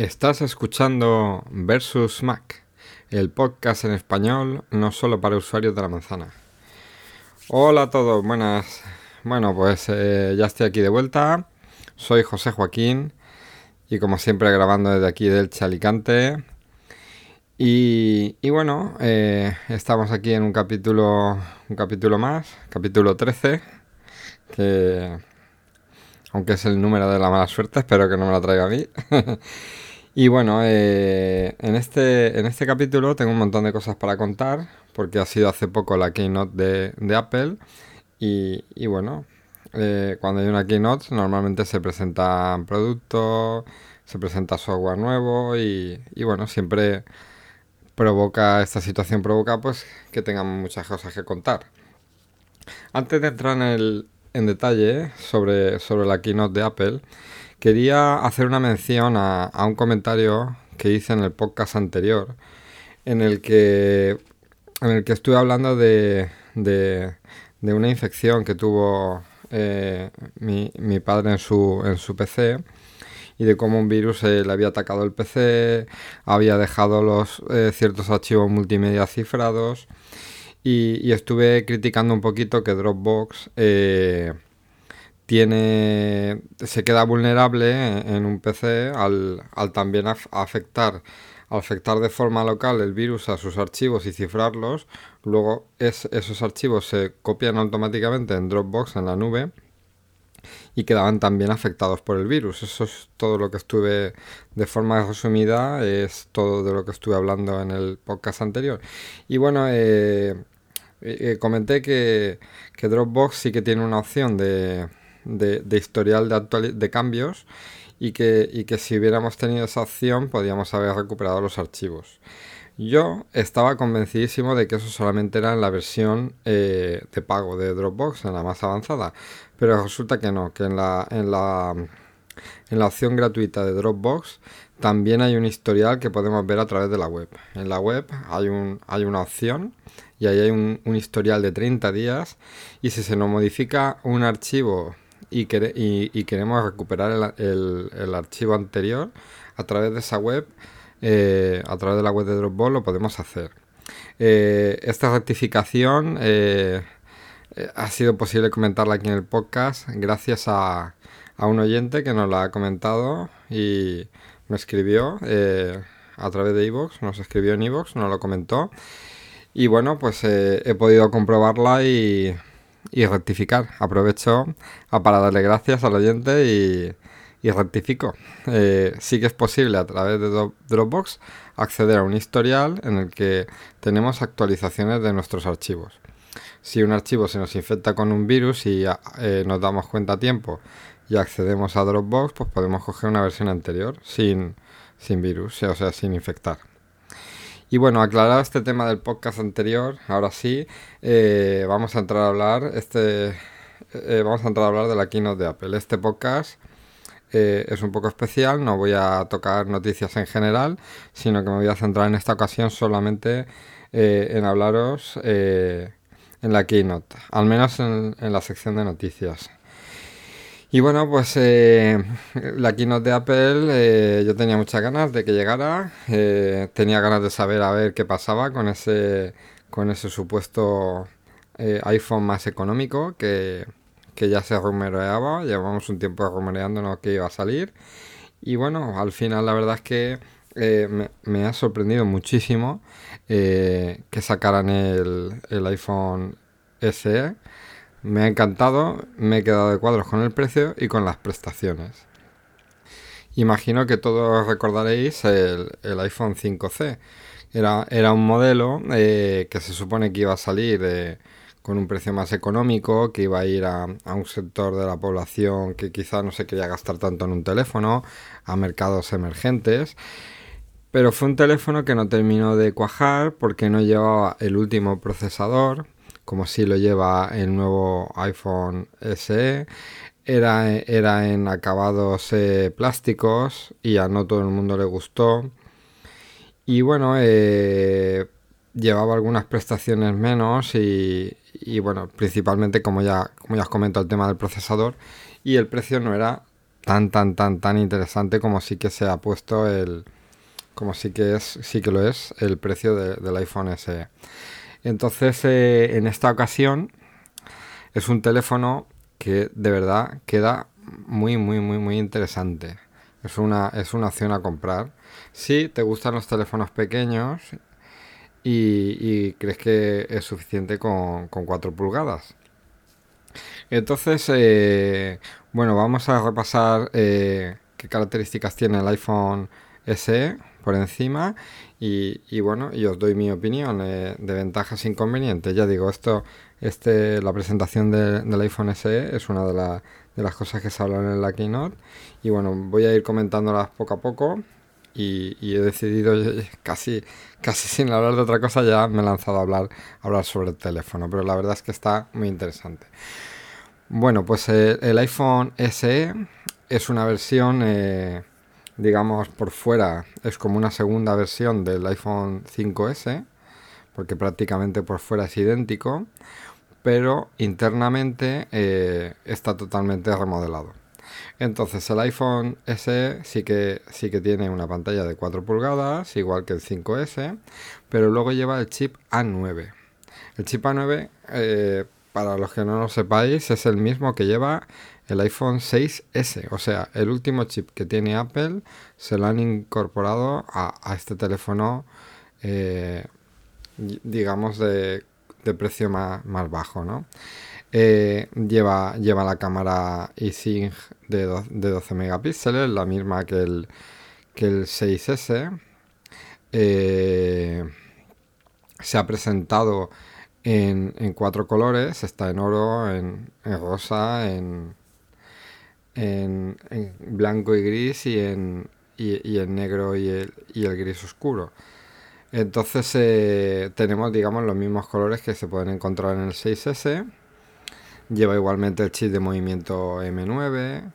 Estás escuchando Versus Mac, el podcast en español no solo para usuarios de la manzana. Hola a todos, buenas. Bueno, pues eh, ya estoy aquí de vuelta. Soy José Joaquín y como siempre grabando desde aquí del Chalicante. Y, y bueno, eh, estamos aquí en un capítulo, un capítulo más, capítulo 13, que aunque es el número de la mala suerte, espero que no me la traiga a mí. y bueno, eh, en, este, en este capítulo tengo un montón de cosas para contar, porque ha sido hace poco la keynote de, Apple. Y, bueno, eh, cuando hay una keynote normalmente se presentan productos, se presenta software nuevo y, y bueno, siempre provoca, esta situación provoca pues que tengamos muchas cosas que contar. Antes de entrar en en detalle sobre, sobre la keynote de Apple, quería hacer una mención a, un comentario que hice en el podcast anterior, en el que, en el que estuve hablando de, de, una infección que tuvo eh, mi, padre en su, en su PC y de cómo un virus eh, le había atacado el PC, había dejado los eh, ciertos archivos multimedia cifrados y, estuve criticando un poquito que Dropbox tiene se queda vulnerable en, un PC al, también afectar afectar de forma local el virus a sus archivos y cifrarlos, luego esos archivos se copian automáticamente en Dropbox en la nube y quedaban también afectados por el virus. Eso es todo lo que estuve, de forma resumida, es todo de lo que estuve hablando en el podcast anterior. Y bueno, eh, eh, comenté que, Dropbox sí que tiene una opción de, historial de, de cambios y que, que si hubiéramos tenido esa opción podríamos haber recuperado los archivos. Yo estaba convencidísimo de que eso solamente era en la versión eh, de pago de Dropbox, en la más avanzada. Pero resulta que no, que en la, en la, en la opción gratuita de Dropbox también hay un historial que podemos ver a través de la web. En la web hay, un, hay una opción y ahí hay un, historial de 30 días y si se nos modifica un archivo y, queremos recuperar el, archivo anterior a través de esa web, eh, a través de la web de Dropbox lo podemos hacer. Eh, esta rectificación eh, ha sido posible comentarla aquí en el podcast gracias a, a un oyente que nos la ha comentado y me escribió a través de iVoox, nos escribió en iVoox, nos lo comentó y bueno, pues he podido comprobarla y, rectificar. Aprovecho para darle gracias al oyente y, rectifico. Eh, sí que es posible a través de Dropbox acceder a un historial en el que tenemos actualizaciones de nuestros archivos. Si un archivo se nos infecta con un virus y eh, nos damos cuenta a tiempo y accedemos a Dropbox, pues podemos coger una versión anterior sin, sin virus, o sea, sin infectar. Y bueno, aclarado este tema del podcast anterior, ahora sí, eh, vamos a entrar a hablar, este, eh, vamos a entrar a hablar de la keynote de Apple. Este podcast eh, es un poco especial, no voy a tocar noticias en general, sino que me voy a centrar en esta ocasión solamente en hablaros en la keynote, al menos en la sección de noticias. Y bueno, pues eh, la keynote de Apple, eh, yo tenía muchas ganas de que llegara, eh, tenía ganas de saber a ver qué pasaba con ese, con ese supuesto iPhone más económico que, ya se rumoreaba, llevamos un tiempo rumoreándonos que iba a salir. Y bueno, al final la verdad es que me, me, ha sorprendido muchísimo que sacaran el, el iPhone SE me ha encantado, me he quedado de cuadros con el precio y con las prestaciones. Imagino que todos recordaréis el, iPhone 5C. Era, era un modelo eh, que se supone que iba a salir eh, con un precio más económico, que iba a ir a, a, un sector de la población que quizá no se quería gastar tanto en un teléfono, a mercados emergentes. Pero fue un teléfono que no terminó de cuajar porque no llevaba el último procesador como si lo lleva el nuevo iPhone SE. Era, era en acabados eh, plásticos y a no todo el mundo le gustó. Y bueno, eh, llevaba algunas prestaciones menos y, bueno, principalmente como ya, como ya os comento el tema del procesador y el precio no era tan, tan, tan, tan interesante como sí que se ha puesto el, como sí que es, sí que lo es, el precio del iPhone SE. Entonces, eh, en esta ocasión, es un teléfono que de verdad queda muy, muy, muy, muy interesante. Es una, es una opción a comprar. Si te gustan los teléfonos pequeños y, crees que es suficiente con, con 4 pulgadas. Entonces, eh, bueno, vamos a repasar eh, qué características tiene el iPhone SE por encima y, bueno, y os doy mi opinión eh, de ventajas e inconvenientes. Ya digo, esto, este, la presentación del iPhone SE es una de, las cosas que se hablan en la keynote y bueno, voy a ir comentándolas poco a poco y, he decidido casi, casi sin hablar de otra cosa ya me he lanzado a hablar, hablar sobre el teléfono, pero la verdad es que está muy interesante. Bueno, pues eh, el, iPhone SE es una versión, eh, digamos, por fuera, es como una segunda versión del iPhone 5S, porque prácticamente por fuera es idéntico, pero internamente eh, está totalmente remodelado. Entonces el iPhone SE sí que, sí que tiene una pantalla de 4 pulgadas, igual que el 5S, pero luego lleva el chip A9. El chip A9 para los que no lo sepáis, es el mismo que lleva el iPhone 6S. O sea, el último chip que tiene Apple se lo han incorporado a, este teléfono, eh, digamos, de, precio más, bajo, ¿no? Eh, lleva, lleva la cámara eSync de, de 12 megapíxeles, la misma que el, que el 6S. Eh, se ha presentado en, cuatro colores. Está en oro, en, rosa, en, en, blanco y gris y en, y, en negro y el, y el, gris oscuro. Entonces eh, tenemos, digamos, los mismos colores que se pueden encontrar en el 6S. Lleva igualmente el chip de movimiento M9.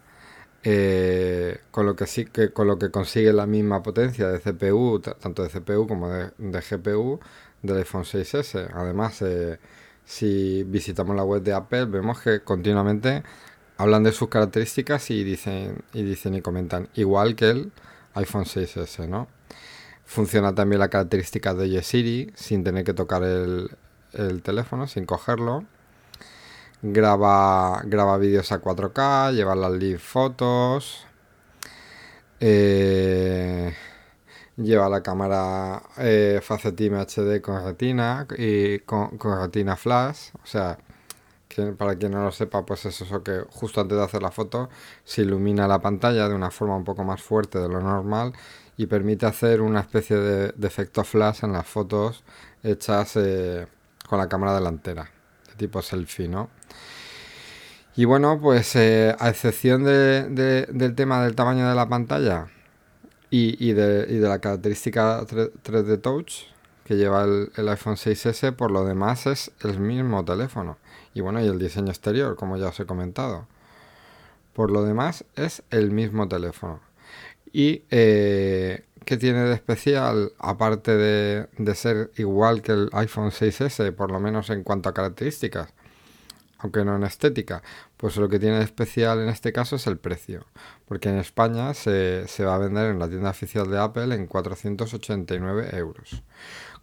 Eh, con lo que sí que con lo que consigue la misma potencia de CPU, tanto de CPU como de, de GPU, del iPhone 6S. Además, eh, si visitamos la web de Apple, vemos que continuamente hablan de sus características y dicen y dicen y comentan igual que el iPhone 6S, ¿no? Funciona también la característica de Siri sin tener que tocar el, teléfono, sin cogerlo. Graba, graba vídeos a 4K, lleva las live fotos. Eh, Lleva la cámara eh, HD con retina y con, retina flash. O sea, para quien no lo sepa, pues es eso que justo antes de hacer la foto se ilumina la pantalla de una forma un poco más fuerte de lo normal y permite hacer una especie de, efecto flash en las fotos hechas eh, con la cámara delantera, de tipo selfie, ¿no? Y bueno, pues eh, a excepción del tema del tamaño de la pantalla, y, de, la característica 3D Touch que lleva el, iPhone 6S, por lo demás es el mismo teléfono. Y bueno, y el diseño exterior, como ya os he comentado. Por lo demás es el mismo teléfono. Y eh, ¿qué tiene de especial? Aparte de, de ser igual que el iPhone 6S, por lo menos en cuanto a características aunque no en estética. Pues lo que tiene de especial en este caso es el precio, porque en España se, va a vender en la tienda oficial de Apple en 489 euros,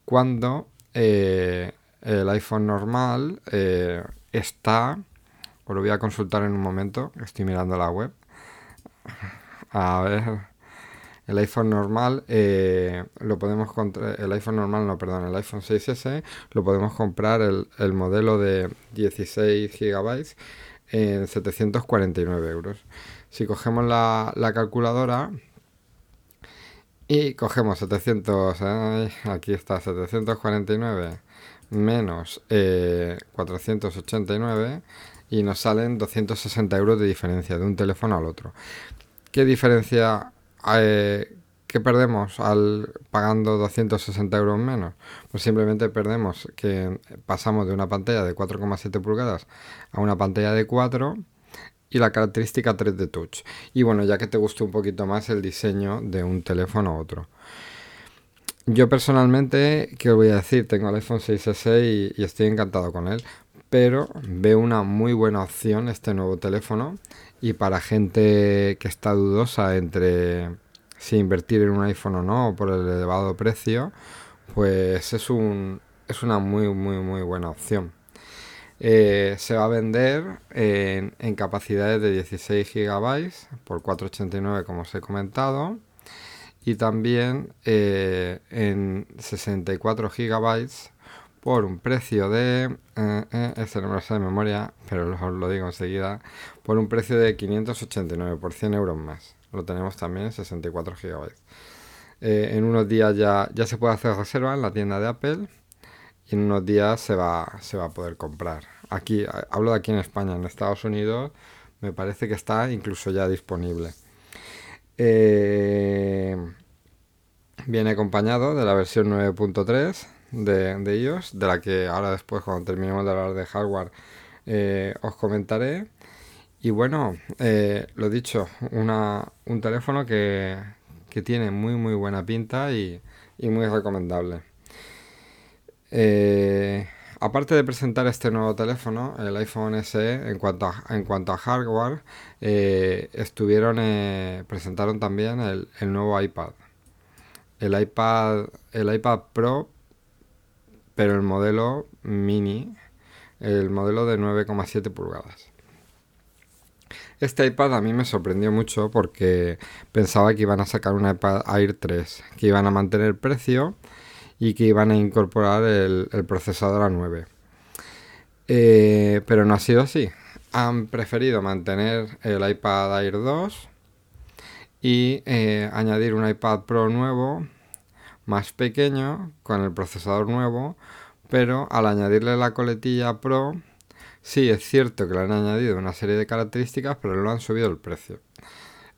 cuando eh, el iPhone normal eh, está, os lo voy a consultar en un momento, estoy mirando la web, a ver, el iPhone normal eh, lo podemos el iPhone normal no perdón el iPhone 6s lo podemos comprar el, modelo de 16 GB en 749 euros. Si cogemos la, calculadora y cogemos 700 aquí está 749 menos 489 eh, y nos salen 260 euros de diferencia de un teléfono al otro ¿Qué diferencia eh, ¿qué perdemos al pagando 260 euros menos? Pues simplemente perdemos que pasamos de una pantalla de 4,7 pulgadas a una pantalla de 4 y la característica 3 de touch. Y bueno, ya que te guste un poquito más el diseño de un teléfono a otro. Yo personalmente, ¿qué os voy a decir? Tengo el iPhone 6S y, y estoy encantado con él. pero veo una muy buena opción este nuevo teléfono y para gente que está dudosa entre si invertir en un iPhone o no por el elevado precio, pues es, un, es una muy, muy, muy buena opción. Eh, se va a vender en, capacidades de 16 GB por 4,89 como os he comentado y también eh, en 64 GB por un precio de, eh, eh, este no me lo sé de memoria, pero lo digo enseguida, por un precio de 589 por 100 euros más. Lo tenemos también en 64 GB. en unos días ya, ya se puede hacer reserva en la tienda de Apple en unos días se va, se va a poder comprar. Aquí, hablo de aquí en España, en Estados Unidos me parece que está incluso ya disponible. Eh, viene acompañado de la versión 9.3 de, de de la que ahora después, cuando terminemos de hablar de hardware, eh, os comentaré. Y bueno, eh, lo dicho, una, un teléfono que, que, tiene muy muy buena pinta y, y muy recomendable. Aparte de presentar este nuevo teléfono, el iPhone SE, en cuanto a, hardware, estuvieron presentaron también el, nuevo iPad el iPad, el iPad Pro, pero el modelo mini, el modelo de 9,7 pulgadas. Este iPad a mí me sorprendió mucho porque pensaba que iban a sacar un iPad Air 3, que iban a mantener precio y que iban a incorporar el, procesador A9. Eh, pero no ha sido así. Han preferido mantener el iPad Air 2 y eh, añadir un iPad Pro nuevo más pequeño con el procesador nuevo pero al añadirle la coletilla Pro sí es cierto que le han añadido una serie de características pero no han subido el precio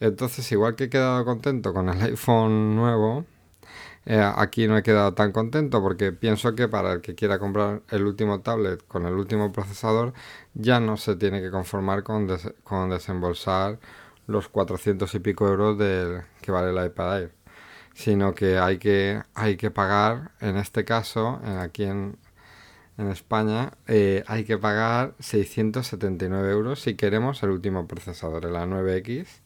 entonces igual que he quedado contento con el iPhone nuevo eh, aquí no he quedado tan contento porque pienso que para el que quiera comprar el último tablet con el último procesador ya no se tiene que conformar con, con desembolsar los 400 y pico euros del que vale el iPad Air, sino que hay que, hay que pagar, en este caso, aquí en, en España, eh, hay que pagar 679 euros si queremos el último procesador, el A9X.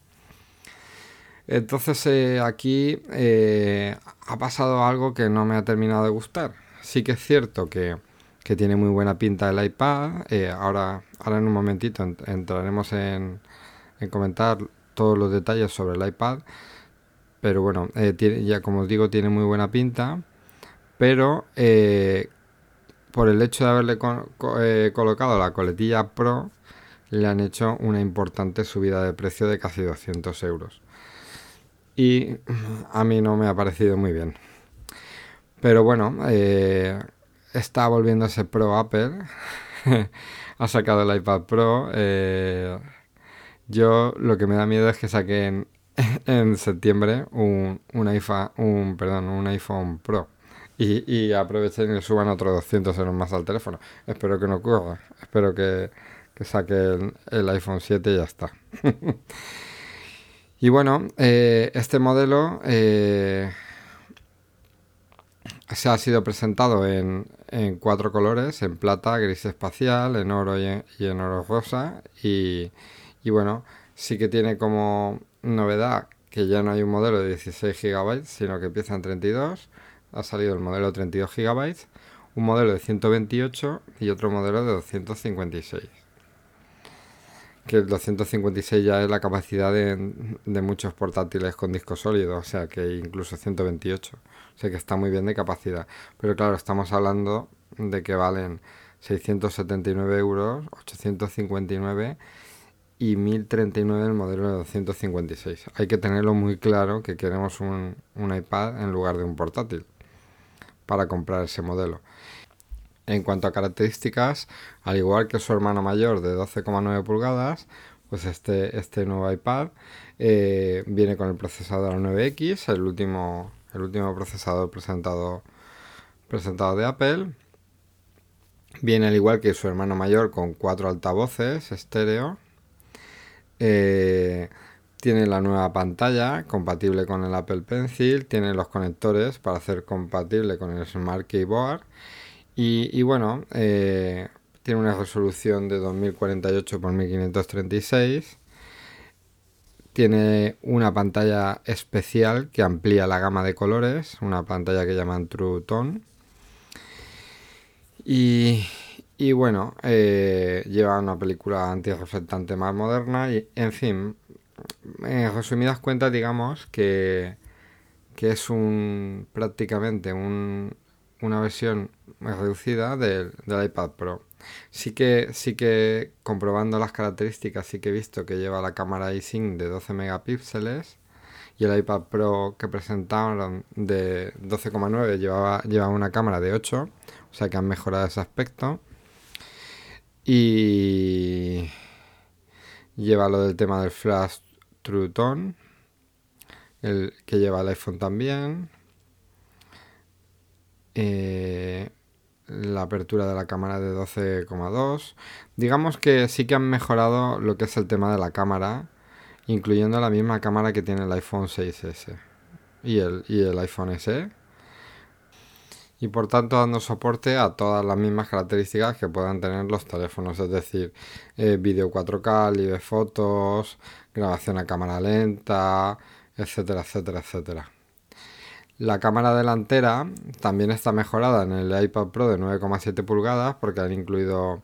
Entonces eh, aquí eh, ha pasado algo que no me ha terminado de gustar. Sí que es cierto que, tiene muy buena pinta el iPad. ahora, ahora en un momentito entraremos en, en comentar todos los detalles sobre el iPad. Pero bueno, eh, ya como os digo, tiene muy buena pinta. Pero eh, por el hecho de haberle eh, colocado la coletilla Pro, le han hecho una importante subida de precio de casi 200 euros. Y a mí no me ha parecido muy bien. Pero bueno, está volviéndose pro Apple. ha sacado el iPad Pro. Yo lo que me da miedo es que saquen en septiembre un, un, iPhone, un, perdón, un iPhone Pro y, aprovechen y suban otros 200 euros más al teléfono. Espero que no ocurra. Espero que, que saquen el iPhone 7 y ya está. y bueno, eh, este modelo eh, se ha sido presentado en, cuatro colores, en plata, gris espacial, en oro y en, oro rosa. Y, y bueno, sí que tiene como novedad que ya no hay un modelo de 16 GB, sino que empieza en 32. Ha salido el modelo 32 GB, un modelo de 128 y otro modelo de 256. Que el 256 ya es la capacidad de, muchos portátiles con disco sólido, o sea que incluso 128. O sea que está muy bien de capacidad. Pero claro, estamos hablando de que valen 679 euros, 859 y 1039 el modelo de 256. Hay que tenerlo muy claro que queremos un, iPad en lugar de un portátil para comprar ese modelo. En cuanto a características, al igual que su hermano mayor de 12,9 pulgadas, pues este, este nuevo iPad eh, viene con el procesador 9X, el último, el último procesador presentado, presentado de Apple. Viene al igual que su hermano mayor con cuatro altavoces estéreo eh, tiene la nueva pantalla compatible con el Apple Pencil, tiene los conectores para hacer compatible con el Smart Keyboard y, bueno, eh, tiene una resolución de 2048 x 1536. Tiene una pantalla especial que amplía la gama de colores, una pantalla que llaman True Tone. Y, y bueno, eh, lleva una película antirreflectante más moderna y, en fin, en resumidas cuentas, digamos que, que es un prácticamente un, una versión reducida del, del, iPad Pro. Sí que, sí que comprobando las características, sí que he visto que lleva la cámara iSync de 12 megapíxeles y el iPad Pro que presentaron de 12,9 llevaba, llevaba una cámara de 8, o sea que han mejorado ese aspecto. Y lleva lo del tema del flash True Tone, el que lleva el iPhone también. Eh, la apertura de la cámara de 12,2. Digamos que sí que han mejorado lo que es el tema de la cámara, incluyendo la misma cámara que tiene el iPhone 6S y el, y el iPhone SE. Y por tanto dando soporte a todas las mismas características que puedan tener los teléfonos, es decir, eh, vídeo 4K, live fotos, grabación a cámara lenta, etcétera, etcétera, etcétera. La cámara delantera también está mejorada en el iPad Pro de 9,7 pulgadas porque han incluido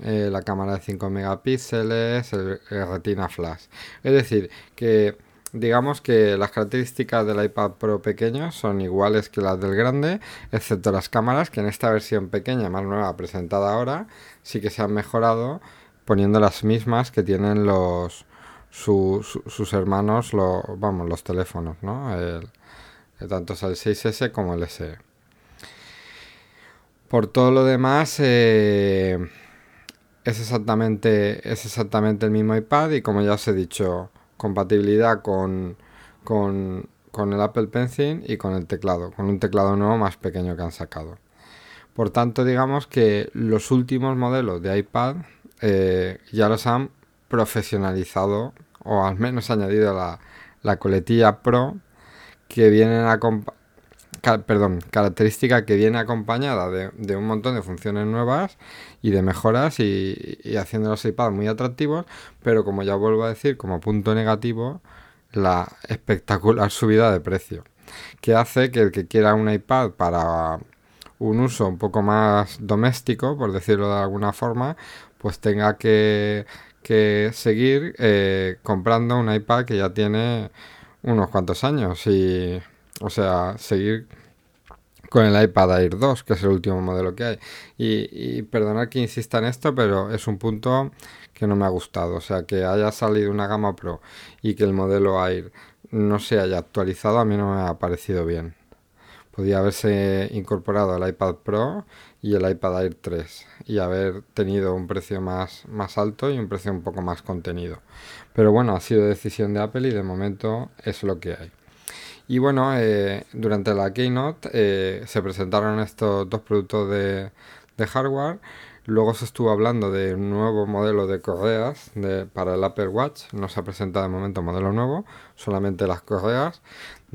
eh, la cámara de 5 megapíxeles, el, retina flash. Es decir, que digamos que las características del iPad Pro pequeño son iguales que las del grande, excepto las cámaras que en esta versión pequeña, más nueva, presentada ahora, sí que se han mejorado poniendo las mismas que tienen los sus hermanos, vamos, los teléfonos, ¿no? El, tanto el 6S como el SE. Por todo lo demás, eh, es, exactamente, es exactamente el mismo iPad y como ya os he dicho, compatibilidad con, con, con el Apple Pencil y con el teclado, con un teclado nuevo más pequeño que han sacado. Por tanto, digamos que los últimos modelos de iPad eh, ya los han profesionalizado o al menos añadido la, la coletilla Pro que viene a perdón, característica que viene acompañada de, un montón de funciones nuevas y de mejoras y, y, haciendo los iPads muy atractivos, pero como ya vuelvo a decir, como punto negativo, la espectacular subida de precio, que hace que el que quiera un iPad para un uso un poco más doméstico, por decirlo de alguna forma, pues tenga que, que seguir eh, comprando un iPad que ya tiene unos cuantos años y, o sea, seguir con el iPad Air 2, que es el último modelo que hay. Y, y perdonad que insista en esto, pero es un punto que no me ha gustado. O sea, que haya salido una gama Pro y que el modelo Air no se haya actualizado, a mí no me ha parecido bien. Podía haberse incorporado el iPad Pro y el iPad Air 3 y haber tenido un precio más, más alto y un precio un poco más contenido. Pero bueno, ha sido decisión de Apple y de momento es lo que hay. Y bueno, eh, durante la Keynote eh, se presentaron estos dos productos de, de, hardware. Luego se estuvo hablando de un nuevo modelo de correas para el Apple Watch. No se ha presentado de momento modelo nuevo, solamente las correas.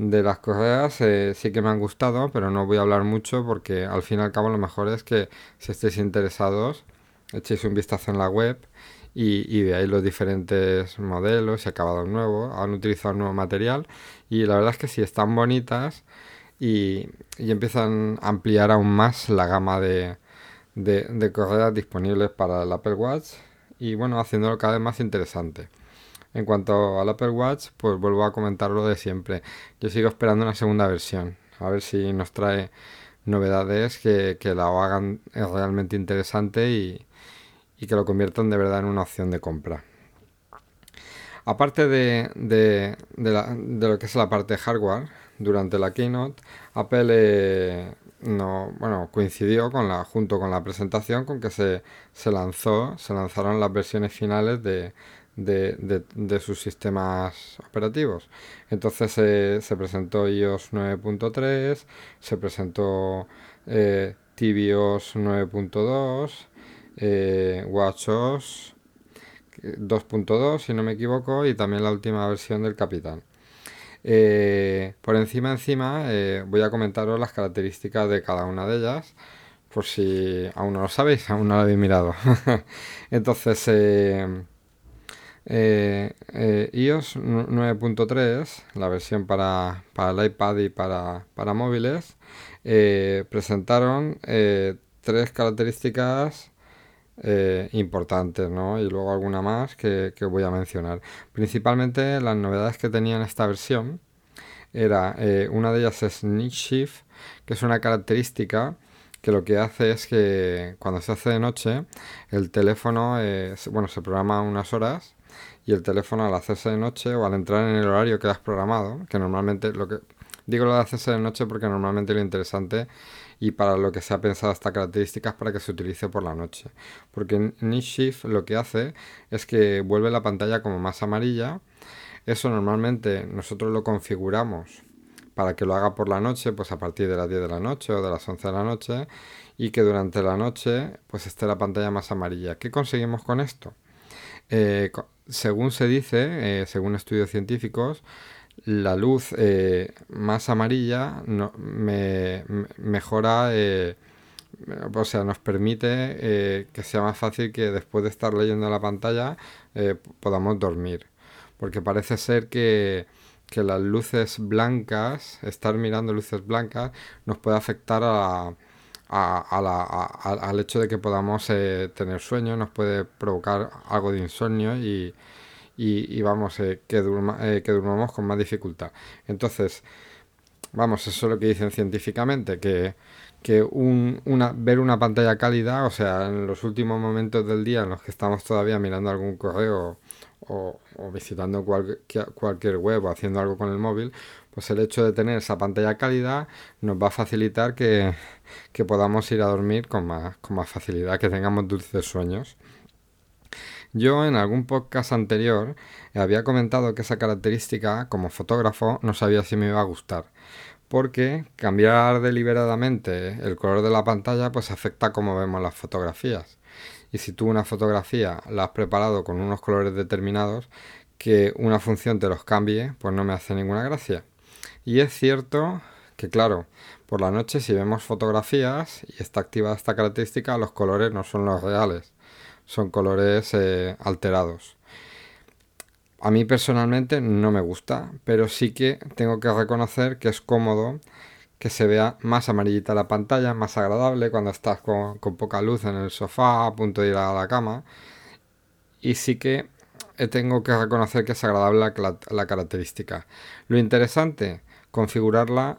De las correas eh, sí que me han gustado, pero no voy a hablar mucho porque al fin y al cabo lo mejor es que si estéis interesados echéis un vistazo en la web y, veáis los diferentes modelos y acabados nuevos. Han utilizado nuevo material y la verdad es que sí están bonitas y, empiezan a ampliar aún más la gama de, de correas disponibles para el Apple Watch y bueno, haciéndolo cada vez más interesante. En cuanto al Apple Watch, pues vuelvo a comentar lo de siempre. Yo sigo esperando una segunda versión. A ver si nos trae novedades que, la hagan realmente interesante y, que lo conviertan de verdad en una opción de compra. Aparte de, lo que es la parte hardware, durante la keynote, Apple eh, coincidió con la, junto con la presentación con que se, se lanzó, se lanzaron las versiones finales de, de, de, sus sistemas operativos. Entonces se presentó iOS 9.3, se presentó eh, tvOS 9.2, eh, WatchOS 2.2 si no me equivoco y también la última versión del Capitán. Eh, por encima encima eh, voy a comentaros las características de cada una de ellas por si aún no lo sabéis, aún no lo habéis mirado. Entonces, eh, eh, eh, iOS 9.3, la versión para, para, el iPad y para, para móviles, presentaron tres características importantes, ¿no? Y luego alguna más que, voy a mencionar. Principalmente las novedades que tenía en esta versión era, una de ellas es Nick Shift, que es una característica que lo que hace es que cuando se hace de noche, el teléfono, bueno, se programa unas horas y el teléfono al hacerse de noche o al entrar en el horario que has programado, que normalmente lo que digo lo de hacerse de noche porque normalmente lo interesante y para lo que se ha pensado esta característica es para que se utilice por la noche. Porque Night Shift lo que hace es que vuelve la pantalla como más amarilla. Eso normalmente nosotros lo configuramos para que lo haga por la noche, pues a partir de las 10 de la noche o de las 11 de la noche y que durante la noche pues esté la pantalla más amarilla. ¿Qué conseguimos con esto? Eh, según se dice, eh, según estudios científicos, la luz eh, más amarilla me, mejora, o sea, nos permite que sea más fácil que después de estar leyendo la pantalla podamos dormir. Porque parece ser que que las luces blancas, estar mirando luces blancas, nos puede afectar a, al hecho de que podamos eh, tener sueño, nos puede provocar algo de insomnio y, vamos, eh, que, eh, que durmamos con más dificultad. Entonces, vamos, eso es lo que dicen científicamente, que, que un, una, ver una pantalla cálida, o sea, en los últimos momentos del día en los que estamos todavía mirando algún correo o, visitando cualquier web o haciendo algo con el móvil, pues el hecho de tener esa pantalla cálida nos va a facilitar que, podamos ir a dormir con más, con más facilidad, que tengamos dulces sueños. Yo en algún podcast anterior había comentado que esa característica como fotógrafo no sabía si me iba a gustar, porque cambiar deliberadamente el color de la pantalla pues afecta cómo vemos las fotografías y si tú una fotografía la has preparado con unos colores determinados, que una función te los cambie, pues no me hace ninguna gracia. Y es cierto que, claro, por la noche si vemos fotografías y está activada esta característica, los colores no son los reales, son colores eh, alterados. A mí personalmente no me gusta, pero sí que tengo que reconocer que es cómodo que se vea más amarillita la pantalla, más agradable cuando estás con, poca luz en el sofá, a punto de ir a la cama. Y sí que tengo que reconocer que es agradable la, característica. Lo interesante, configurarla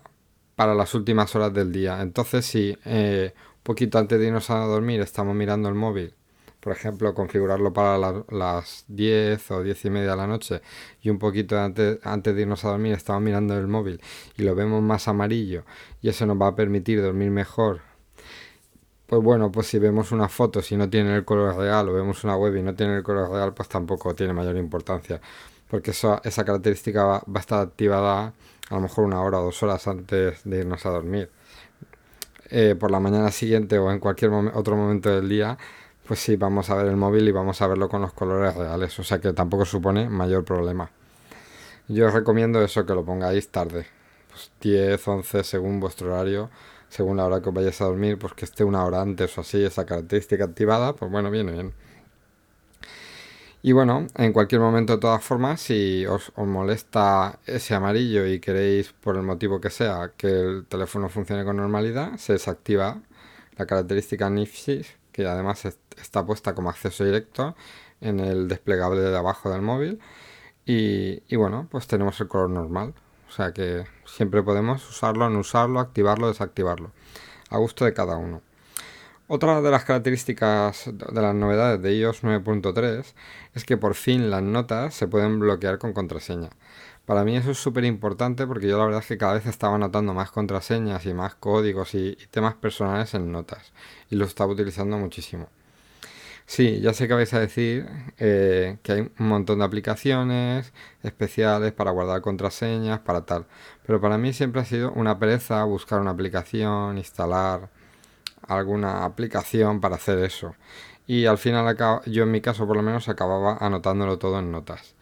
para las últimas horas del día. Entonces, si eh, un poquito antes de irnos a dormir estamos mirando el móvil por ejemplo, configurarlo para las 10 o 10 y media de la noche y un poquito antes, antes de irnos a dormir estamos mirando el móvil y lo vemos más amarillo y eso nos va a permitir dormir mejor. Pues bueno, pues si vemos una foto, si no tiene el color real, o vemos una web y no tiene el color real, pues tampoco tiene mayor importancia. Porque eso, esa característica va, a estar activada a lo mejor una hora o dos horas antes de irnos a dormir. Eh, por la mañana siguiente o en cualquier otro momento del día pues sí, vamos a ver el móvil y vamos a verlo con los colores reales, o sea que tampoco supone mayor problema. Yo os recomiendo eso, que lo pongáis tarde, pues 10, 11, según vuestro horario, según la hora que os vayáis a dormir, pues que esté una hora antes o así, esa característica activada, pues bueno, viene bien. Y bueno, en cualquier momento de todas formas, si os, molesta ese amarillo y queréis, por el motivo que sea, que el teléfono funcione con normalidad, se desactiva la característica NIFSI que además está puesta como acceso directo en el desplegable de abajo del móvil. Y, bueno, pues tenemos el color normal. O sea que siempre podemos usarlo, no usarlo, activarlo, desactivarlo. A gusto de cada uno. Otra de las características de las novedades de iOS 9.3 es que por fin las notas se pueden bloquear con contraseña. Para mí eso es súper importante porque yo la verdad es que cada vez estaba notando más contraseñas y más códigos y, temas personales en notas y lo estaba utilizando muchísimo. Sí, ya sé que vais a decir eh, que hay un montón de aplicaciones especiales para guardar contraseñas, para tal. Pero para mí siempre ha sido una pereza buscar una aplicación, instalar alguna aplicación para hacer eso. Y al final yo en mi caso por lo menos acababa anotándolo todo en notas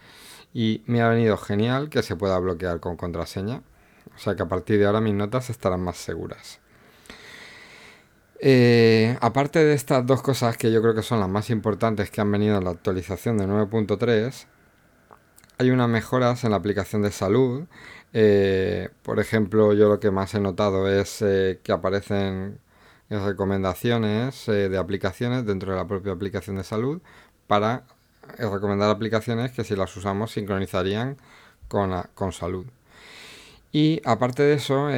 y me ha venido genial que se pueda bloquear con contraseña. O sea que a partir de ahora mis notas estarán más seguras. Eh, aparte de estas dos cosas que yo creo que son las más importantes que han venido en la actualización de 9.3, hay unas mejoras en la aplicación de salud. Eh, por ejemplo, yo lo que más he notado es eh, que aparecen recomendaciones de aplicaciones dentro de la propia aplicación de salud para recomendar aplicaciones que si las usamos sincronizarían con, con salud. Y aparte de eso,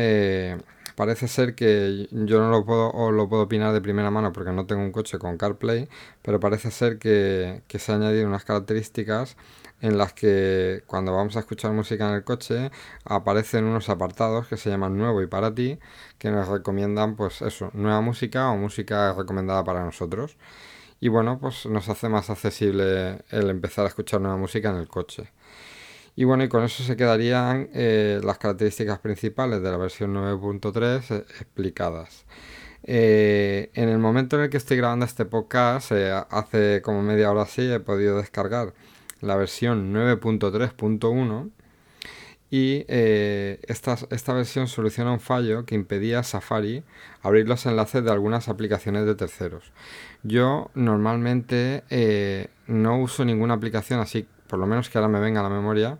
parece ser que yo no lo puedo, lo puedo opinar de primera mano porque no tengo un coche con CarPlay, pero parece ser que, se han añadido unas características en las que cuando vamos a escuchar música en el coche aparecen unos apartados que se llaman nuevo y para ti que nos recomiendan pues eso, nueva música o música recomendada para nosotros. Y bueno, pues nos hace más accesible el empezar a escuchar nueva música en el coche. Y bueno, y con eso se quedarían eh, las características principales de la versión 9.3 eh, explicadas. Eh, en el momento en el que estoy grabando este podcast, hace como media hora así, he podido descargar la versión 9.3.1 y esta, esta, versión soluciona un fallo que impedía a Safari abrir los enlaces de algunas aplicaciones de terceros. Yo normalmente no uso ninguna aplicación así por lo menos que ahora me venga a la memoria,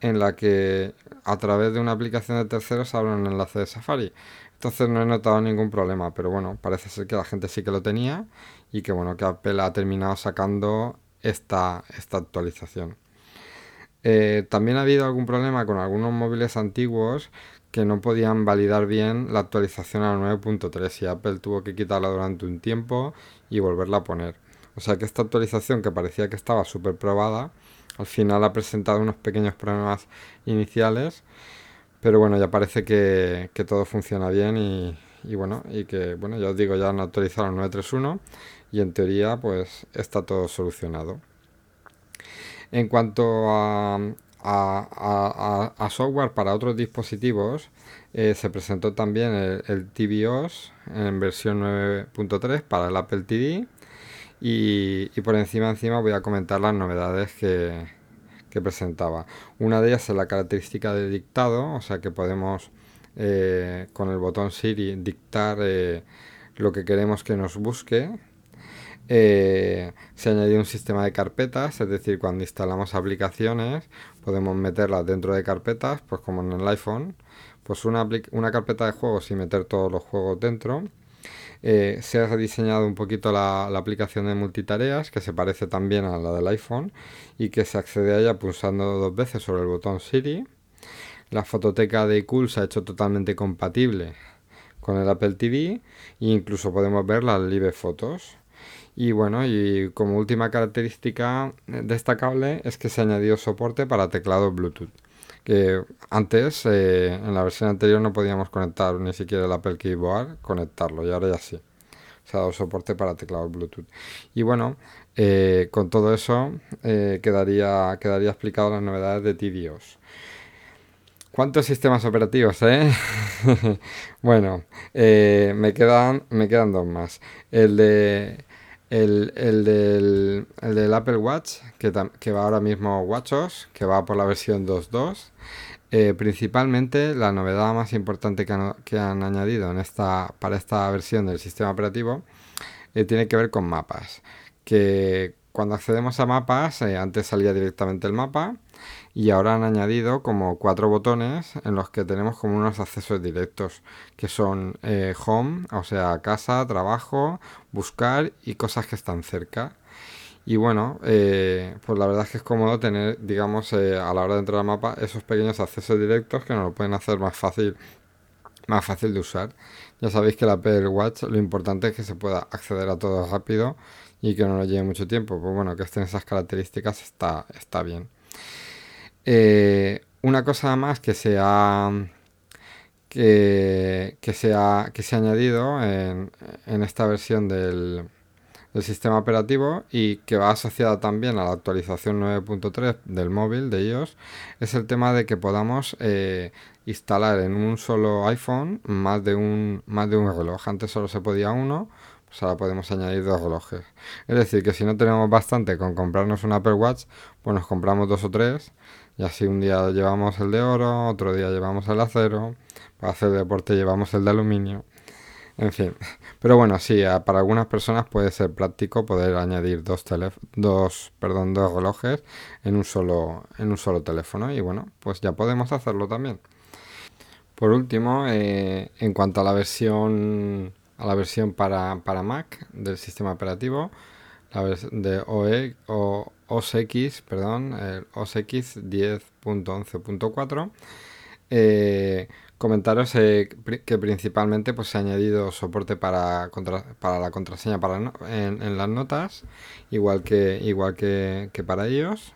en la que a través de una aplicación de terceros abro un enlace de Safari. Entonces no he notado ningún problema, pero bueno, parece ser que la gente sí que lo tenía y que bueno, que Apple ha terminado sacando esta, esta actualización. Eh, también ha habido algún problema con algunos móviles antiguos que no podían validar bien la actualización a 9.3 y Apple tuvo que quitarla durante un tiempo y volverla a poner. O sea que esta actualización que parecía que estaba súper probada, al final ha presentado unos pequeños problemas iniciales, pero bueno, ya parece que, todo funciona bien y, bueno, y que bueno, ya os digo, ya han actualizado el 931 y en teoría pues está todo solucionado. En cuanto a, a, software para otros dispositivos, eh, se presentó también el, el tvOS en versión 9.3 para el Apple TV y, por encima encima voy a comentar las novedades que, presentaba. Una de ellas es la característica de dictado, o sea que podemos eh, con el botón Siri dictar eh, lo que queremos que nos busque. Eh, se añadió un sistema de carpetas, es decir, cuando instalamos aplicaciones podemos meterlas dentro de carpetas, pues como en el iPhone, pues una, una carpeta de juegos y meter todos los juegos dentro eh, se ha rediseñado un poquito la, aplicación de multitareas, que se parece también a la del iPhone y que se accede a ella pulsando dos veces sobre el botón Siri. La fototeca de iCool se ha hecho totalmente compatible con el Apple TV e incluso podemos ver las live fotos. Y bueno, y como última característica destacable es que se ha añadido soporte para teclado Bluetooth que antes, eh, en la versión anterior, no podíamos conectar ni siquiera el Apple Keyboard, conectarlo, y ahora ya sí. Se ha dado soporte para teclado Bluetooth. Y bueno, eh, con todo eso eh, quedaría, quedaría explicado las novedades de tvOS. ¿Cuántos sistemas operativos, eh? bueno, me, quedan, me quedan dos más. El de el, el, del, el, del, Apple Watch, que, que, va ahora mismo WatchOS, que va por la versión 2.2. Eh, principalmente la novedad más importante que han, que han, añadido en esta, para esta versión del sistema operativo eh, tiene que ver con mapas. Que cuando accedemos a mapas, eh, antes salía directamente el mapa y ahora han añadido como cuatro botones en los que tenemos como unos accesos directos que son eh, home, o sea, casa, trabajo, buscar y cosas que están cerca. Y bueno, eh, pues la verdad es que es cómodo tener, digamos, eh, a la hora de entrar al mapa esos pequeños accesos directos que nos lo pueden hacer más fácil, más fácil de usar. Ya sabéis que la Apple Watch lo importante es que se pueda acceder a todo rápido y que no nos lleve mucho tiempo. Pues bueno, que estén esas características está, está bien. Eh, una cosa más que se ha que, se, ha, que se ha añadido en, esta versión del, sistema operativo y que va asociada también a la actualización 9.3 del móvil de iOS es el tema de que podamos eh, instalar en un solo iPhone más de un más de un reloj. Antes solo se podía uno, pues ahora podemos añadir dos relojes. Es decir, que si no tenemos bastante con comprarnos un Apple Watch, pues nos compramos dos o tres y así un día llevamos el de oro, otro día llevamos el acero, para hacer deporte llevamos el de aluminio. En fin, pero bueno, sí, para algunas personas puede ser práctico poder añadir dos, dos, perdón, dos relojes en un, solo, en un solo teléfono y bueno, pues ya podemos hacerlo también. Por último, eh, en cuanto a la versión a la versión para, para Mac del sistema operativo, la versión de OE o OS X, perdón, el OS X 10.11.4. Eh, comentaros eh, que principalmente pues, se ha añadido soporte para, la contraseña para en, las notas, igual que, igual que, para ellos.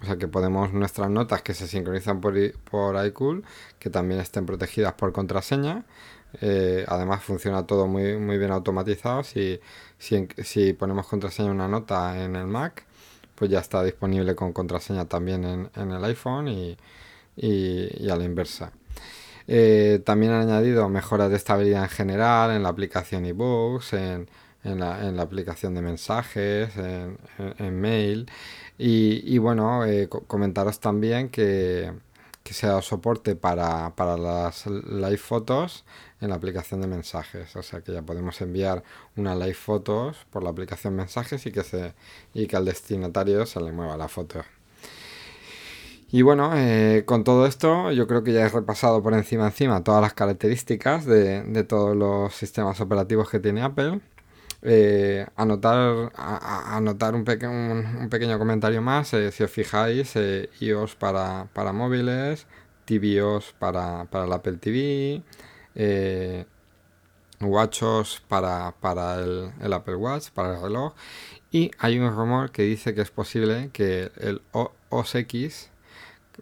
O sea que podemos nuestras notas que se sincronizan por, por iCool, que también estén protegidas por contraseña. Eh, además funciona todo muy, muy bien automatizado. Si, si, ponemos contraseña una nota en el Mac, pues ya está disponible con contraseña también en, el iPhone y, y, a la inversa. Eh, también han añadido mejoras de estabilidad en general en la aplicación eBooks, en, en, la, en la aplicación de mensajes, en, mail. Y, bueno, eh, comentaros también que, que se da soporte para, para las live fotos en la aplicación de mensajes. O sea que ya podemos enviar una live fotos por la aplicación mensajes y que, se, y que al destinatario se le mueva la foto. Y bueno, eh, con todo esto yo creo que ya he repasado por encima encima todas las características de, todos los sistemas operativos que tiene Apple. Eh, anotar, anotar un, un, pequeño comentario más, eh, si os fijáis, iOS para, para móviles, tvOS para, para el Apple TV, eh, WatchOS para, para el, Apple Watch, para el reloj. Y hay un rumor que dice que es posible que el OS X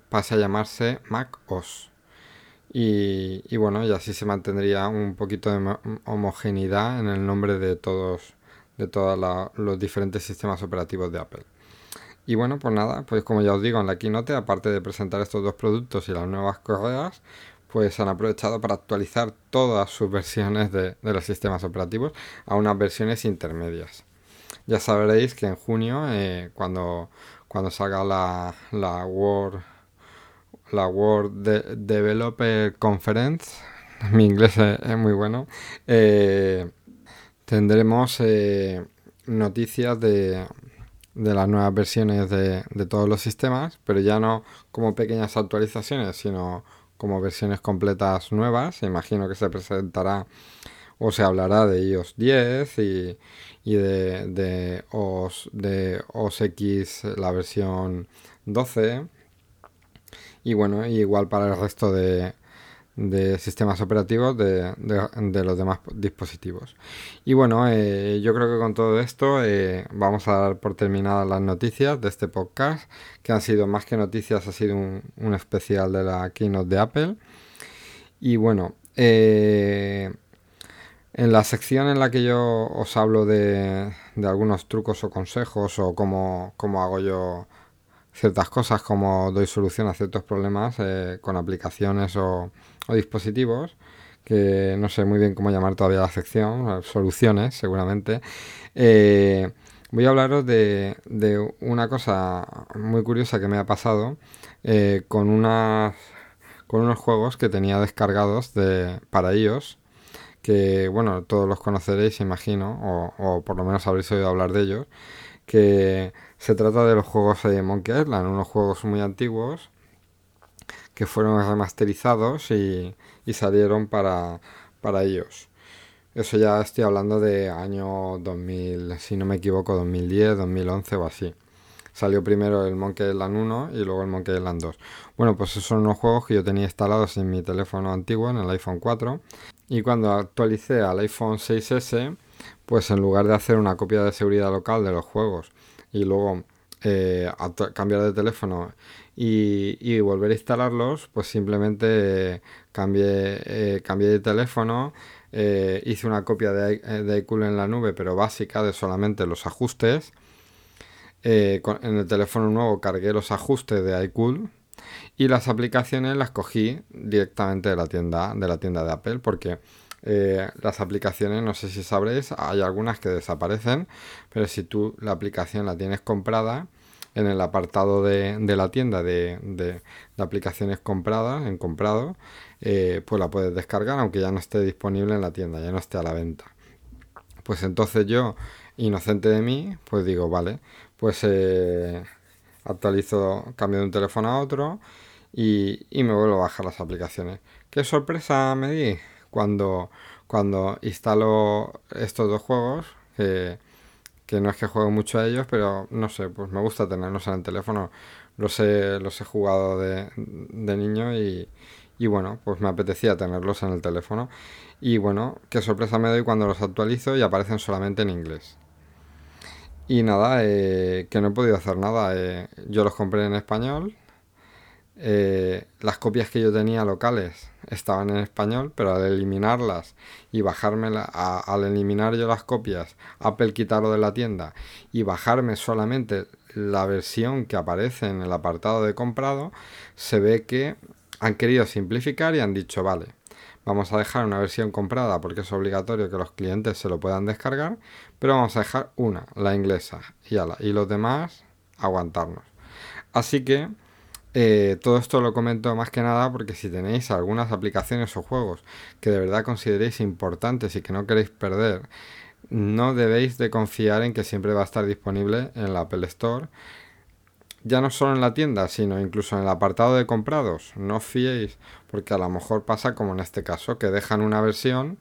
pase a llamarse Mac OS. Y, bueno, y así se mantendría un poquito de homogeneidad en el nombre de todos de todos los diferentes sistemas operativos de Apple. Y bueno, pues nada, pues como ya os digo en la keynote, aparte de presentar estos dos productos y las nuevas correas, pues han aprovechado para actualizar todas sus versiones de, los sistemas operativos a unas versiones intermedias. Ya sabréis que en junio, eh, cuando, cuando salga la, la World, la World Developer Conference, mi inglés es, muy bueno, eh, tendremos eh, noticias de, de las nuevas versiones de, de, todos los sistemas, pero ya no como pequeñas actualizaciones, sino como versiones completas nuevas. Imagino que se presentará o se hablará de iOS 10 y, de, de, OS, de OS X la versión 12. Y bueno, igual para el resto de, de sistemas operativos de, los demás dispositivos. Y bueno, eh, yo creo que con todo esto eh, vamos a dar por terminadas las noticias de este podcast, que han sido más que noticias, ha sido un, especial de la keynote de Apple. Y bueno, eh, en la sección en la que yo os hablo de, algunos trucos o consejos o cómo, cómo hago yo ciertas cosas, como doy solución a ciertos problemas con aplicaciones o dispositivos, que no sé muy bien cómo llamar todavía la sección, soluciones seguramente. Eh, voy a hablaros de, una cosa muy curiosa que me ha pasado eh, con, unas, con unos juegos que tenía descargados de, para ellos que bueno, todos los conoceréis, imagino, o, o, por lo menos habréis oído hablar de ellos, que se trata de los juegos de Monkey Island, unos juegos muy antiguos que fueron remasterizados y, salieron para, para ellos. Eso ya estoy hablando de año 2000, si no me equivoco, 2010, 2011 o así. Salió primero el Monkey Island 1 y luego el Monkey Island 2. Bueno, pues esos son unos juegos que yo tenía instalados en mi teléfono antiguo, en el iPhone 4. Y cuando actualicé al iPhone 6S, pues en lugar de hacer una copia de seguridad local de los juegos y luego eh, cambiar de teléfono y, volver a instalarlos, pues simplemente cambié, eh, cambié de teléfono, eh, hice una copia de, eh, de iCool en la nube, pero básica de solamente los ajustes. en el teléfono nuevo cargué los ajustes de iCool y las aplicaciones las cogí directamente de la tienda de la tienda de Apple porque las aplicaciones no sé si sabréis hay algunas que desaparecen pero si tú la aplicación la tienes comprada en el apartado de, la tienda de, aplicaciones compradas, en comprado, eh, pues la puedes descargar aunque ya no esté disponible en la tienda, ya no esté a la venta. Pues entonces yo, inocente de mí, pues digo, vale, pues eh, actualizo, cambio de un teléfono a otro y, me vuelvo a bajar las aplicaciones. ¿Qué sorpresa me di cuando, cuando instalo estos dos juegos? que no es que juegue mucho a ellos, pero no sé, pues me gusta tenerlos en el teléfono. Los he, los he jugado de, de niño y, y bueno, pues me apetecía tenerlos en el teléfono. Y bueno, qué sorpresa me doy cuando los actualizo y aparecen solamente en inglés. Y nada, eh, que no he podido hacer nada. Eh, yo los compré en español. Eh, las copias que yo tenía locales estaban en español, pero al eliminarlas y bajármela, al eliminar yo las copias, Apple quitarlo de la tienda y bajarme solamente la versión que aparece en el apartado de comprado, se ve que han querido simplificar y han dicho, vale, vamos a dejar una versión comprada porque es obligatorio que los clientes se lo puedan descargar, pero vamos a dejar una, la inglesa, y, y los demás aguantarnos. Así que eh, todo esto lo comento más que nada porque si tenéis algunas aplicaciones o juegos que de verdad consideréis importantes y que no queréis perder, no debéis de confiar en que siempre va a estar disponible en la Apple Store ya no solo en la tienda, sino incluso en el apartado de comprados. No os fiéis, porque a lo mejor pasa como en este caso, que dejan una versión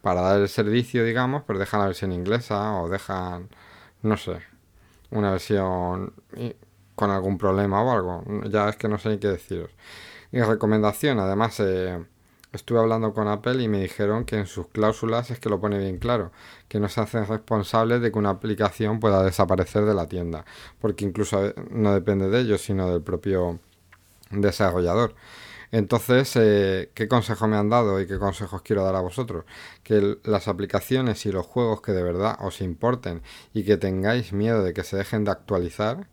para dar el servicio, digamos, pero dejan la versión inglesa o dejan, no sé, una versión con algún problema o algo. Ya es que no sé ni qué deciros. Y recomendación, además, eh, estuve hablando con Apple y me dijeron que en sus cláusulas es que lo pone bien claro, que no se hacen responsables de que una aplicación pueda desaparecer de la tienda, porque incluso eh, no depende de ellos, sino del propio desarrollador. Entonces, eh, ¿qué consejo me han dado y qué consejos quiero dar a vosotros? Que las aplicaciones y los juegos que de verdad os importen y que tengáis miedo de que se dejen de actualizar,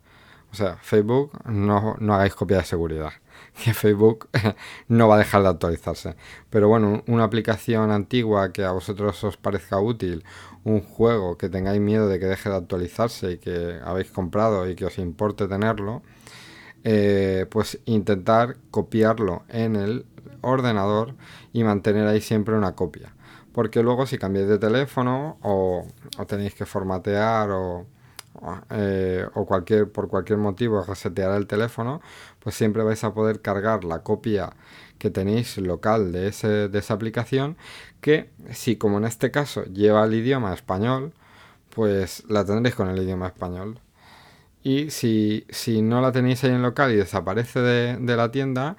o sea, Facebook, no, no hagáis copia de seguridad que Facebook no va a dejar de actualizarse. Pero bueno, una aplicación antigua que a vosotros os parezca útil, un juego que tengáis miedo de que deje de actualizarse y que habéis comprado y que os importe tenerlo, eh, pues intentar copiarlo en el ordenador y mantener ahí siempre una copia. Porque luego si cambiáis de teléfono o, o tenéis que formatear o, eh, o cualquier, por cualquier motivo resetear el teléfono, pues siempre vais a poder cargar la copia que tenéis local de, ese, de esa aplicación, que si como en este caso lleva el idioma español, pues la tendréis con el idioma español. Y si, si no la tenéis ahí en local y desaparece de, de la tienda,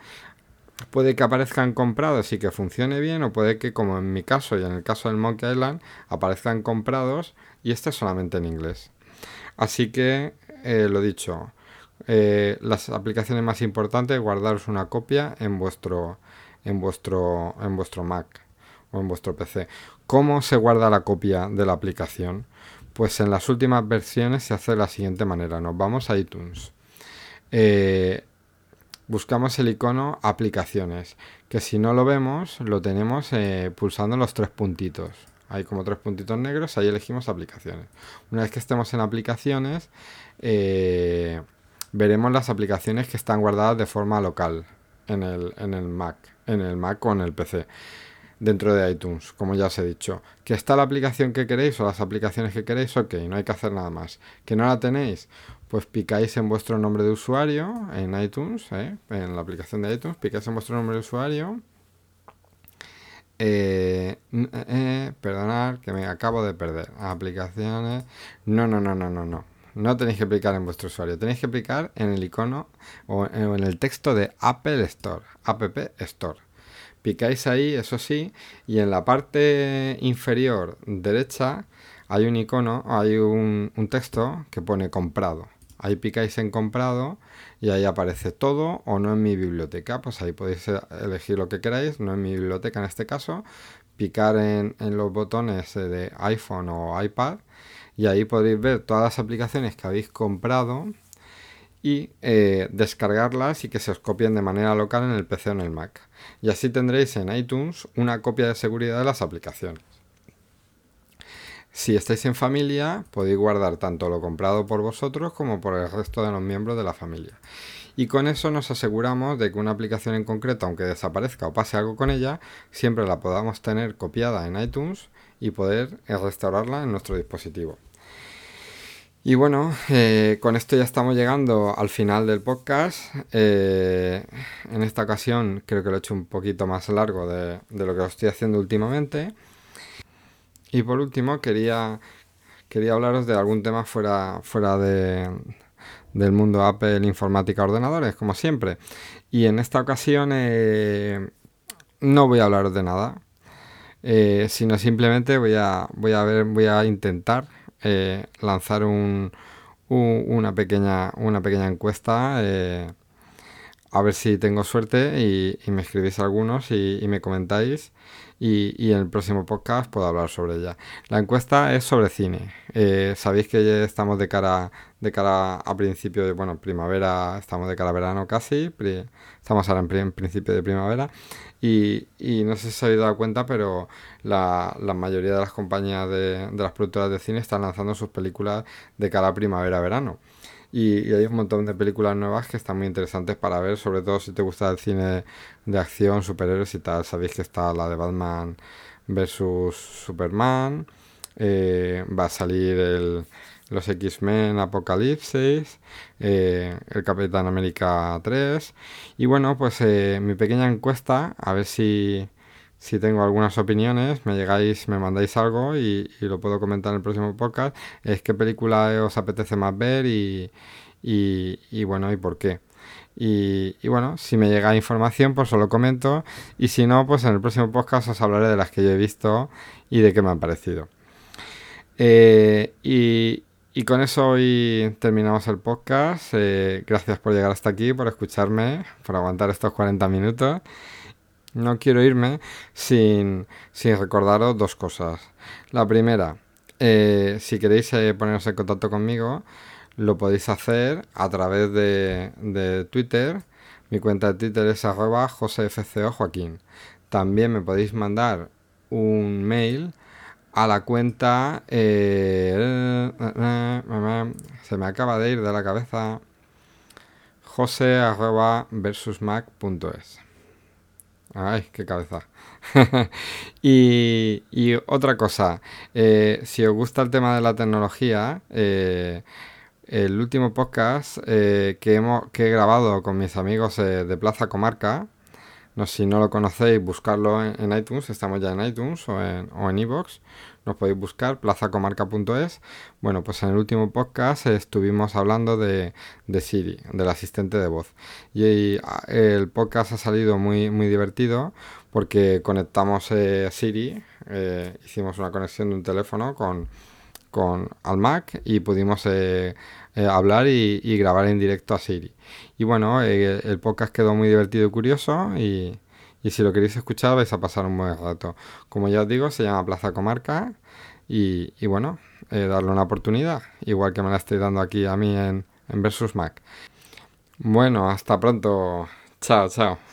puede que aparezcan comprados y que funcione bien, o puede que, como en mi caso y en el caso del Monkey Island, aparezcan comprados y este solamente en inglés. Así que, eh, lo dicho, eh, las aplicaciones más importantes, guardaros una copia en vuestro, en vuestro, en vuestro Mac o en vuestro PC. ¿Cómo se guarda la copia de la aplicación? Pues en las últimas versiones se hace de la siguiente manera. Nos vamos a iTunes. Eh, buscamos el icono aplicaciones, que si no lo vemos, lo tenemos pulsando los tres puntitos. Hay como tres puntitos negros, ahí elegimos aplicaciones. Una vez que estemos en aplicaciones, eh, veremos las aplicaciones que están guardadas de forma local en el, en el Mac, en el Mac o en el PC dentro de iTunes, como ya os he dicho. Que está la aplicación que queréis o las aplicaciones que queréis, ok, no hay que hacer nada más. Que no la tenéis, pues picáis en vuestro nombre de usuario en iTunes, ¿eh? en la aplicación de iTunes, picáis en vuestro nombre de usuario eh, eh, eh, perdonad que me acabo de perder. Aplicaciones. No, no, no, no, no, no. No tenéis que aplicar en vuestro usuario. Tenéis que aplicar en el icono o en el texto de Apple Store. App Store. Picáis ahí, eso sí, y en la parte inferior derecha hay un icono, hay un texto que pone comprado. Ahí picáis en comprado y ahí aparece todo o no en mi biblioteca. Pues ahí podéis eh, elegir lo que queráis, no en mi biblioteca en este caso. Picar en, los botones eh, de iPhone o iPad y ahí podéis ver todas las aplicaciones que habéis comprado y eh, descargarlas y que se os copien de manera local en el PC o en el Mac. Y así tendréis en iTunes una copia de seguridad de las aplicaciones. Si estáis en familia, podéis guardar tanto lo comprado por vosotros como por el resto de los miembros de la familia. Y con eso nos aseguramos de que una aplicación en concreto, aunque desaparezca o pase algo con ella, siempre la podamos tener copiada en iTunes y poder restaurarla en nuestro dispositivo. Y bueno, eh, con esto ya estamos llegando al final del podcast. Eh, en esta ocasión creo que lo he hecho un poquito más largo de, de, lo que lo estoy haciendo últimamente. Y por último quería, quería hablaros de algún tema fuera, fuera de, del mundo Apple, informática, ordenadores, como siempre. Y en esta ocasión eh, no voy a hablar de nada, eh, sino simplemente voy a, voy a intentar eh, lanzar un, una, pequeña, una pequeña encuesta. a ver si tengo suerte y, me escribís algunos y me comentáis y, en el próximo podcast puedo hablar sobre ella. La encuesta es sobre cine. Eh, sabéis que estamos de cara, de cara a principio de, bueno, primavera, estamos de cara a verano casi, estamos ahora en, principio de primavera y, no sé si os habéis dado cuenta, pero la, mayoría de las compañías de, de las productoras de cine están lanzando sus películas de cara a primavera-verano. Y, hay un montón de películas nuevas que están muy interesantes para ver, sobre todo si te gusta el cine de acción, superhéroes y tal. Sabéis que está la de Batman versus Superman. Eh, va a salir el, los X-Men Apocalipsis, eh, el Capitán América 3. Y bueno, pues eh, mi pequeña encuesta, a ver si, si tengo algunas opiniones, me llegáis, me mandáis algo y, lo puedo comentar en el próximo podcast. Es qué película os apetece más ver y, y, bueno, y por qué. Y, bueno, si me llega información, pues os lo comento. Y si no, pues en el próximo podcast os hablaré de las que yo he visto y de qué me han parecido. Eh, y, y, con eso hoy terminamos el podcast. Eh, gracias por llegar hasta aquí, por escucharme, por aguantar estos 40 minutos. No quiero irme sin, recordaros dos cosas. La primera, eh, si queréis eh, poneros en contacto conmigo, lo podéis hacer a través de, Twitter. Mi cuenta de Twitter es arroba Joaquín. También me podéis mandar un mail a la cuenta... Eh, se me acaba de ir de la cabeza. jose arroba. Ay, qué cabeza. y, otra cosa, eh, si os gusta el tema de la tecnología, eh, el último podcast eh, que, he grabado con mis amigos de Plaza Comarca, no, si no lo conocéis, buscarlo en, iTunes, estamos ya en iTunes o en, o en iVoox, nos podéis buscar, plazacomarca.es. Bueno, pues en el último podcast estuvimos hablando de, Siri, del asistente de voz. Y el podcast ha salido muy, muy divertido porque conectamos eh, Siri, eh, hicimos una conexión de un teléfono con, con al Mac y pudimos eh, hablar y, grabar en directo a Siri. Y bueno, el podcast quedó muy divertido y curioso y y si lo queréis escuchar vais a pasar un buen rato. Como ya os digo, se llama Plaza Comarca y, bueno, eh, darle una oportunidad, igual que me la estoy dando aquí a mí en, en Versus Mac. Bueno, hasta pronto. Chao, chao.